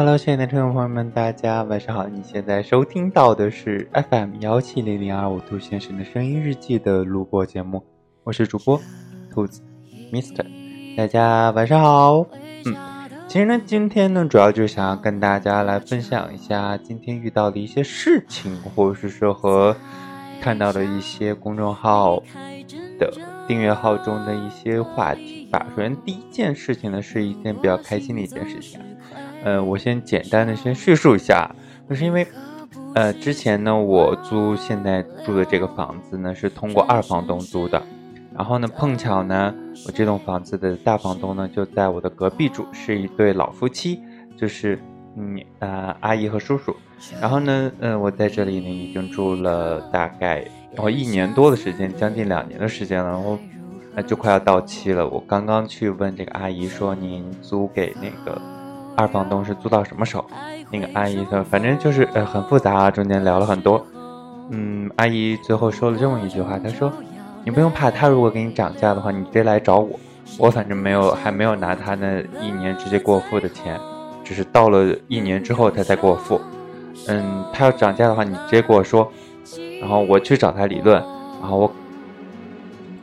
Hello，亲爱的听众朋友们，大家晚上好！你现在收听到的是 FM 幺七零零二五兔先生的声音日记的录播节目，我是主播兔子 Mister，大家晚上好。嗯，其实呢，今天呢，主要就是想要跟大家来分享一下今天遇到的一些事情，或者是说和看到的一些公众号的订阅号中的一些话题吧。首先，第一件事情呢，是一件比较开心的一件事情。呃，我先简单的先叙述一下，就是因为，呃，之前呢，我租现在住的这个房子呢，是通过二房东租的，然后呢，碰巧呢，我这栋房子的大房东呢，就在我的隔壁住，是一对老夫妻，就是嗯啊阿姨和叔叔，然后呢，嗯，我在这里呢已经住了大概我一年多的时间，将近两年的时间了，然后那就快要到期了，我刚刚去问这个阿姨说，您租给那个。二房东是租到什么时候？那个阿姨说，反正就是呃很复杂啊，中间聊了很多。嗯，阿姨最后说了这么一句话，她说：“你不用怕，他如果给你涨价的话，你直接来找我。我反正没有还没有拿他那一年直接给我付的钱，只是到了一年之后他才给我付。嗯，他要涨价的话，你直接跟我说，然后我去找他理论。然后我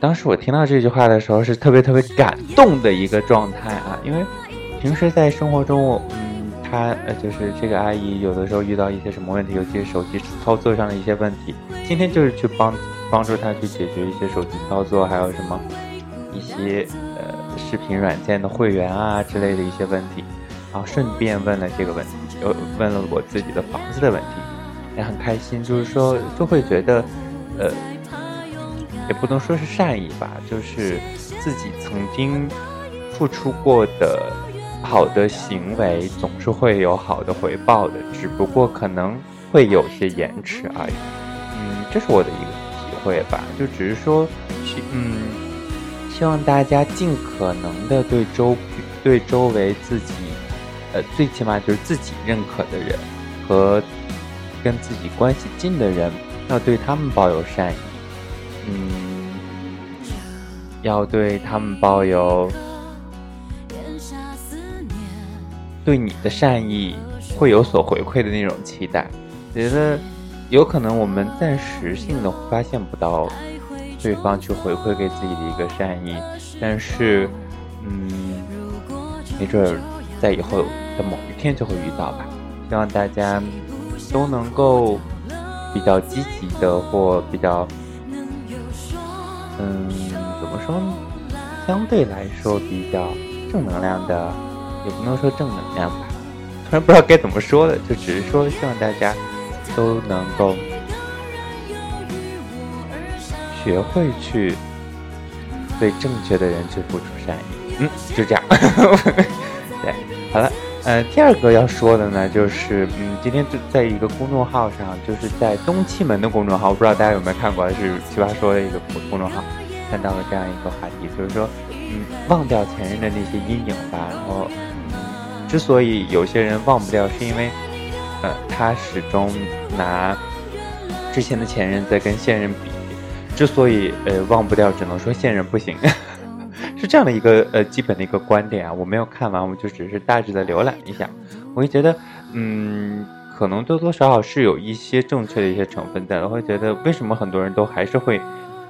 当时我听到这句话的时候是特别特别感动的一个状态啊，因为。平时在生活中，我嗯，他呃，就是这个阿姨，有的时候遇到一些什么问题，尤其是手机操作上的一些问题，今天就是去帮帮助他去解决一些手机操作，还有什么一些呃视频软件的会员啊之类的一些问题，然后顺便问了这个问题，又问了我自己的房子的问题，也很开心，就是说就会觉得，呃，也不能说是善意吧，就是自己曾经付出过的。好的行为总是会有好的回报的，只不过可能会有些延迟而已。嗯，这是我的一个体会吧，就只是说，嗯，希望大家尽可能的对周对周围自己，呃，最起码就是自己认可的人和跟自己关系近的人，要对他们抱有善意。嗯，要对他们抱有。对你的善意会有所回馈的那种期待，觉得有可能我们暂时性的发现不到对方去回馈给自己的一个善意，但是，嗯，没准儿在以后的某一天就会遇到吧。希望大家都能够比较积极的或比较，嗯，怎么说呢？相对来说比较正能量的。也不能说正能量吧，突然不知道该怎么说了，就只是说希望大家都能够学会去对正确的人去付出善意。嗯，就这样。对，好了，呃，第二个要说的呢，就是嗯，今天就在一个公众号上，就是在东七门的公众号，我不知道大家有没有看过，是奇葩说的一个公众号，看到了这样一个话题，就是说，嗯，忘掉前任的那些阴影吧，然后。嗯之所以有些人忘不掉，是因为，呃，他始终拿之前的前任在跟现任比。之所以呃忘不掉，只能说现任不行，是这样的一个呃基本的一个观点啊。我没有看完，我就只是大致的浏览一下，我会觉得，嗯，可能多多少少是有一些正确的一些成分在。我会觉得，为什么很多人都还是会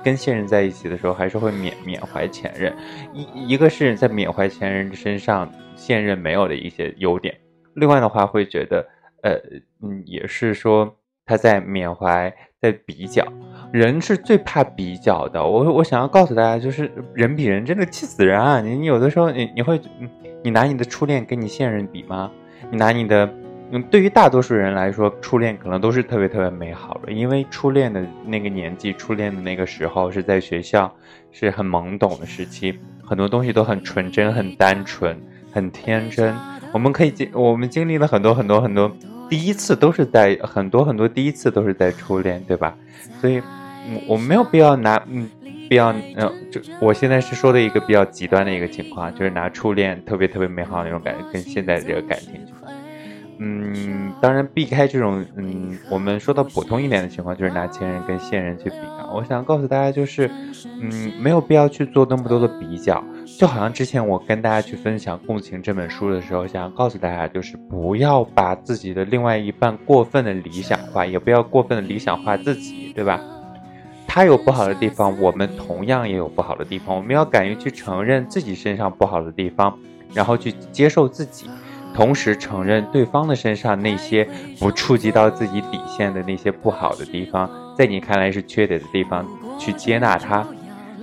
跟现任在一起的时候，还是会缅缅怀前任？一一个是在缅怀前任身上。现任没有的一些优点，另外的话会觉得，呃，嗯，也是说他在缅怀，在比较，人是最怕比较的。我我想要告诉大家，就是人比人真的气死人啊！你你有的时候你你会，你拿你的初恋跟你现任比吗？你拿你的，对于大多数人来说，初恋可能都是特别特别美好的，因为初恋的那个年纪，初恋的那个时候是在学校，是很懵懂的时期，很多东西都很纯真，很单纯。很天真，我们可以经我们经历了很多很多很多第一次，都是在很多很多第一次都是在初恋，对吧？所以，我我没有必要拿嗯，必要嗯，就我现在是说的一个比较极端的一个情况，就是拿初恋特别特别美好那种感觉跟现在这个感情去，嗯，当然避开这种，嗯，我们说到普通一点的情况，就是拿前任跟现任去比啊。我想告诉大家，就是，嗯，没有必要去做那么多的比较。就好像之前我跟大家去分享《共情》这本书的时候，想要告诉大家，就是不要把自己的另外一半过分的理想化，也不要过分的理想化自己，对吧？他有不好的地方，我们同样也有不好的地方。我们要敢于去承认自己身上不好的地方，然后去接受自己。同时承认对方的身上那些不触及到自己底线的那些不好的地方，在你看来是缺点的地方，去接纳他，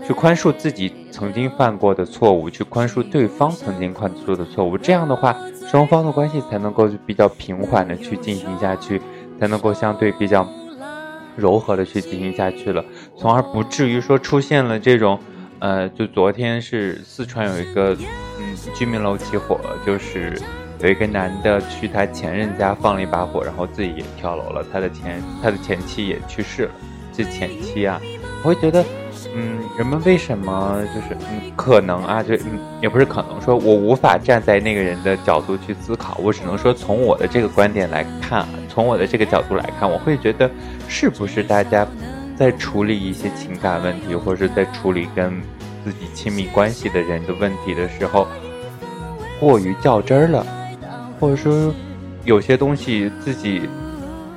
去宽恕自己曾经犯过的错误，去宽恕对方曾经犯错的错误。这样的话，双方的关系才能够比较平缓的去进行下去，才能够相对比较柔和的去进行下去了，从而不至于说出现了这种，呃，就昨天是四川有一个嗯居民楼起火，就是。有一个男的去他前任家放了一把火，然后自己也跳楼了。他的前他的前妻也去世了，这前妻啊，我会觉得，嗯，人们为什么就是嗯可能啊，就嗯也不是可能说，我无法站在那个人的角度去思考，我只能说从我的这个观点来看，从我的这个角度来看，我会觉得是不是大家在处理一些情感问题，或者是在处理跟自己亲密关系的人的问题的时候，过于较真儿了。或者说，有些东西自己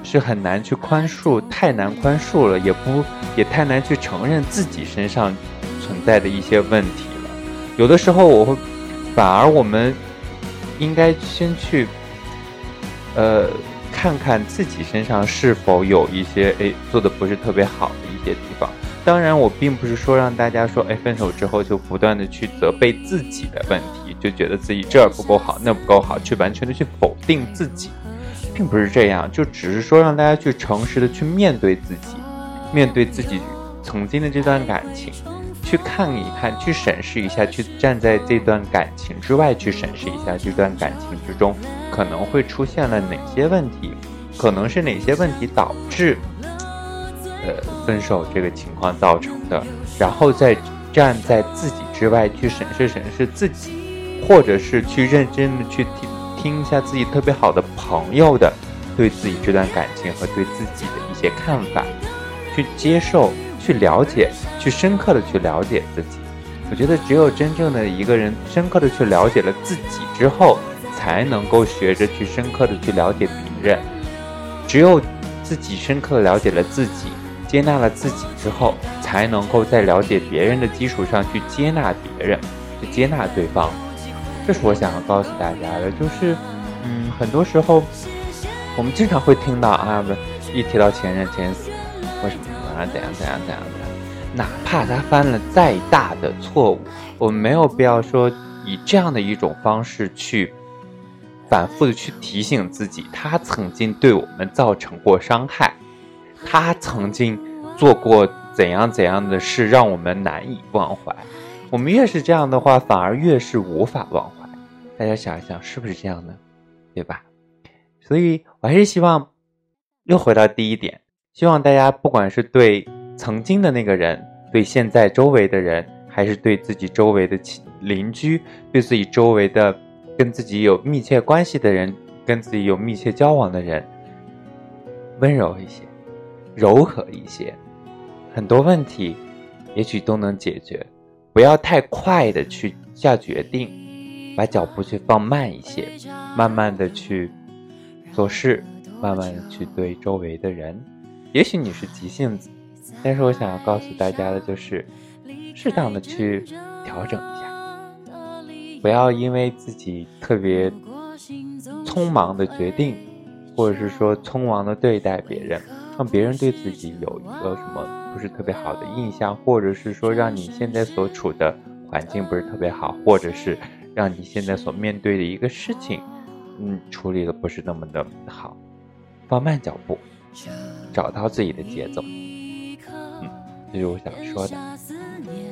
是很难去宽恕，太难宽恕了，也不也太难去承认自己身上存在的一些问题了。有的时候，我会反而我们应该先去，呃，看看自己身上是否有一些诶做的不是特别好的一些地方。当然，我并不是说让大家说，哎，分手之后就不断的去责备自己的问题，就觉得自己这儿不够好，那不够好，去完全的去否定自己，并不是这样，就只是说让大家去诚实的去面对自己，面对自己曾经的这段感情，去看一看，去审视一下，去站在这段感情之外去审视一下这段感情之中可能会出现了哪些问题，可能是哪些问题导致。呃，分手这个情况造成的，然后再站在自己之外去审视审视自己，或者是去认真的去听听一下自己特别好的朋友的对自己这段感情和对自己的一些看法，去接受、去了解、去深刻的去了解自己。我觉得只有真正的一个人深刻的去了解了自己之后，才能够学着去深刻的去了解别人。只有自己深刻了解了自己。接纳了自己之后，才能够在了解别人的基础上去接纳别人，去接纳对方。这是我想要告诉大家的，就是，嗯，很多时候我们经常会听到啊，不一提到前任、前，为什么啊？怎样怎样怎样的？哪怕他犯了再大的错误，我们没有必要说以这样的一种方式去反复的去提醒自己，他曾经对我们造成过伤害。他曾经做过怎样怎样的事，让我们难以忘怀。我们越是这样的话，反而越是无法忘怀。大家想一想，是不是这样呢？对吧？所以我还是希望，又回到第一点，希望大家不管是对曾经的那个人，对现在周围的人，还是对自己周围的邻居，对自己周围的跟自己有密切关系的人，跟自己有密切交往的人，温柔一些。柔和一些，很多问题也许都能解决。不要太快的去下决定，把脚步去放慢一些，慢慢的去做事，慢慢的去对周围的人。也许你是急性子，但是我想要告诉大家的就是，适当的去调整一下，不要因为自己特别匆忙的决定，或者是说匆忙的对待别人。让别人对自己有一个什么不是特别好的印象，或者是说让你现在所处的环境不是特别好，或者是让你现在所面对的一个事情，嗯，处理的不是那么的好，放慢脚步，找到自己的节奏，嗯，这是我想说的。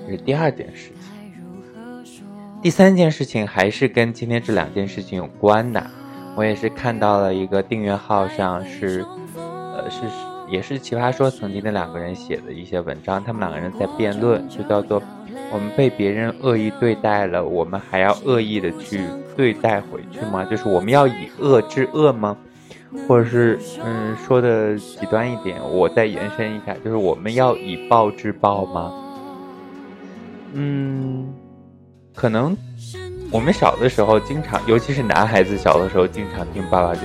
这是第二件事情，第三件事情还是跟今天这两件事情有关的。我也是看到了一个订阅号上是，呃，是。也是奇葩说曾经的两个人写的一些文章，他们两个人在辩论，就叫做“我们被别人恶意对待了，我们还要恶意的去对待回去吗？就是我们要以恶制恶吗？或者是嗯，说的极端一点，我再延伸一下，就是我们要以暴制暴吗？嗯，可能我们小的时候经常，尤其是男孩子小的时候，经常听爸爸就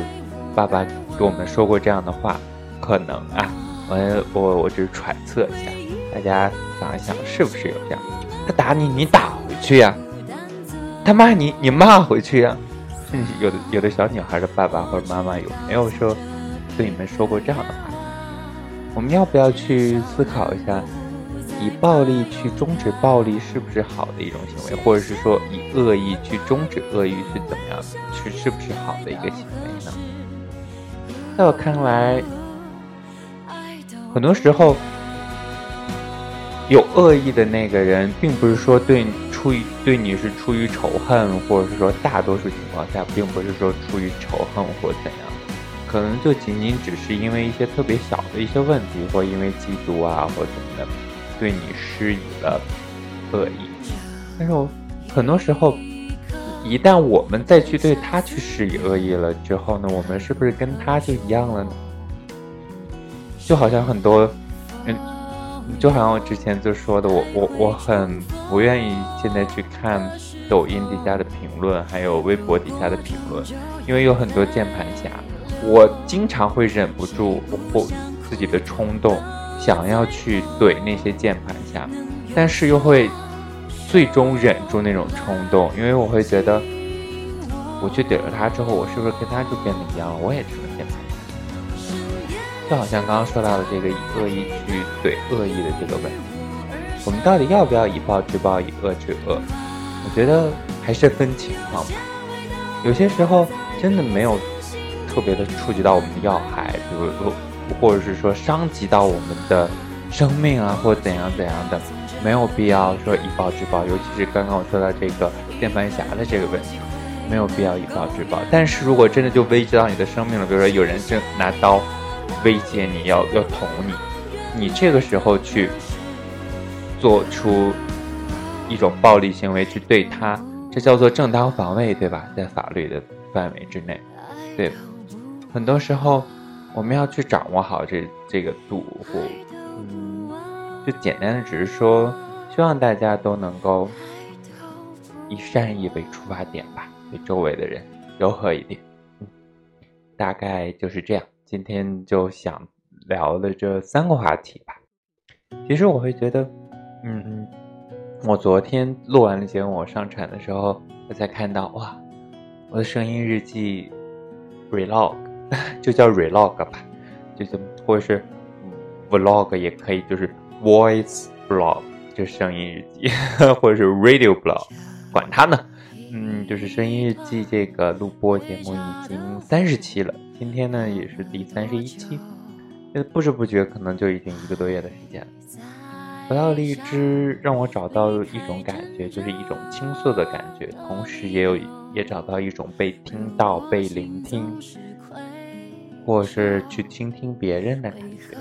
爸爸给我们说过这样的话，可能啊，我我我只是揣测一下，大家想一想，是不是有这样？他打你，你打回去呀；他骂你，你骂回去呀。有的有的小女孩的爸爸或者妈妈有没有说对你们说过这样的话？我们要不要去思考一下，以暴力去终止暴力是不是好的一种行为，或者是说以恶意去终止恶意是怎么样的，是是不是好的一个行为呢？在我看来，很多时候有恶意的那个人，并不是说对。出于对你是出于仇恨，或者是说大多数情况下，并不是说出于仇恨或怎样，可能就仅仅只是因为一些特别小的一些问题，或因为嫉妒啊或怎么的，对你施以了恶意。但是我很多时候，一旦我们再去对他去施以恶意了之后呢，我们是不是跟他就一样了呢？就好像很多，嗯。就好像我之前就说的，我我我很不愿意现在去看抖音底下的评论，还有微博底下的评论，因为有很多键盘侠，我经常会忍不住或自己的冲动，想要去怼那些键盘侠，但是又会最终忍住那种冲动，因为我会觉得，我去怼了他之后，我是不是跟他就变得一样了？我也成了键盘。就好像刚刚说到的这个以恶意去怼恶意的这个问题，我们到底要不要以暴制暴，以恶制恶？我觉得还是分情况吧。有些时候真的没有特别的触及到我们的要害，比如说，或者是说伤及到我们的生命啊，或怎样怎样的，没有必要说以暴制暴。尤其是刚刚我说到这个键盘侠的这个问题，没有必要以暴制暴。但是如果真的就危及到你的生命了，比如说有人正拿刀。威胁你要要捅你，你这个时候去做出一种暴力行为去对他，这叫做正当防卫，对吧？在法律的范围之内，对。很多时候我们要去掌握好这这个度，嗯，就简单的只是说，希望大家都能够以善意为出发点吧，对周围的人柔和一点。嗯，大概就是这样。今天就想聊的这三个话题吧。其实我会觉得，嗯嗯，我昨天录完了节目，我上传的时候，我才看到哇，我的声音日记 relog 就叫 relog 吧，就这么，或者是 vlog 也可以，就是 voice blog 就声音日记，或者是 radio blog，管它呢。嗯，就是声音日记这个录播节目已经三十期了，今天呢也是第三十一期，不知不觉可能就已经一个多月的时间了。回到荔枝，让我找到一种感觉，就是一种倾诉的感觉，同时也有也找到一种被听到、被聆听，或是去倾听别人的感觉。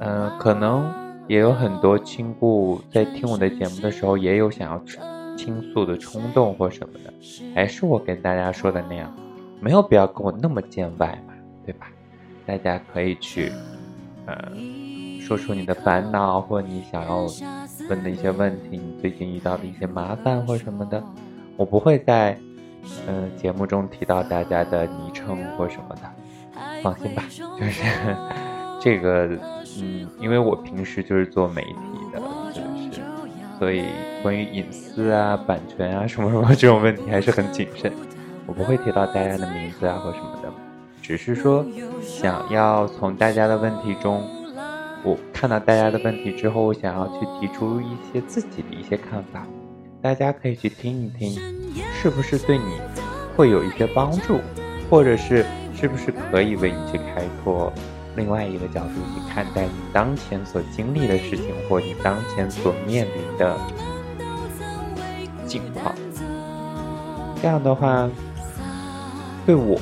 嗯，可能也有很多亲故在听我的节目的时候，也有想要。倾诉的冲动或什么的，还是我跟大家说的那样，没有必要跟我那么见外嘛，对吧？大家可以去，呃，说出你的烦恼或你想要问的一些问题，你最近遇到的一些麻烦或什么的，我不会在，嗯，节目中提到大家的昵称或什么的，放心吧，就是 这个，嗯，因为我平时就是做媒体的，就是，所以。关于隐私啊、版权啊什么什么这种问题还是很谨慎，我不会提到大家的名字啊或什么的，只是说想要从大家的问题中，我看到大家的问题之后，我想要去提出一些自己的一些看法，大家可以去听一听，是不是对你会有一些帮助，或者是是不是可以为你去开拓。另外一个角度去看待你当前所经历的事情，或你当前所面临的境况，这样的话，对我，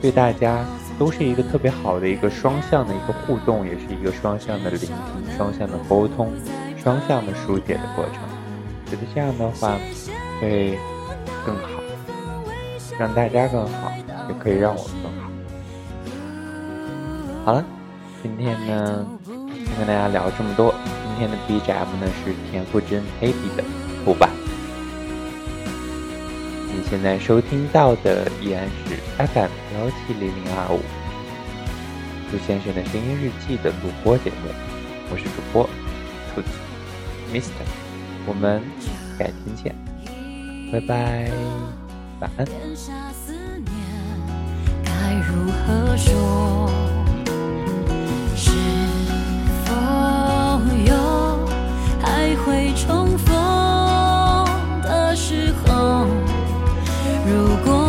对大家都是一个特别好的一个双向的一个互动，也是一个双向的聆听、双向的沟通、双向的疏解的过程。觉得这样的话会更好。让大家更好，也可以让我更好。好了，今天呢，先跟大家聊这么多。今天的 BGM 呢是田馥甄 Happy 的现在收听到的依然是 FM 幺七零零二五，兔先生的声音日记的录播节目，我是主播兔子 Mister，我们改天见，拜拜，晚安。该如何说？是否有还会重逢的时候？如果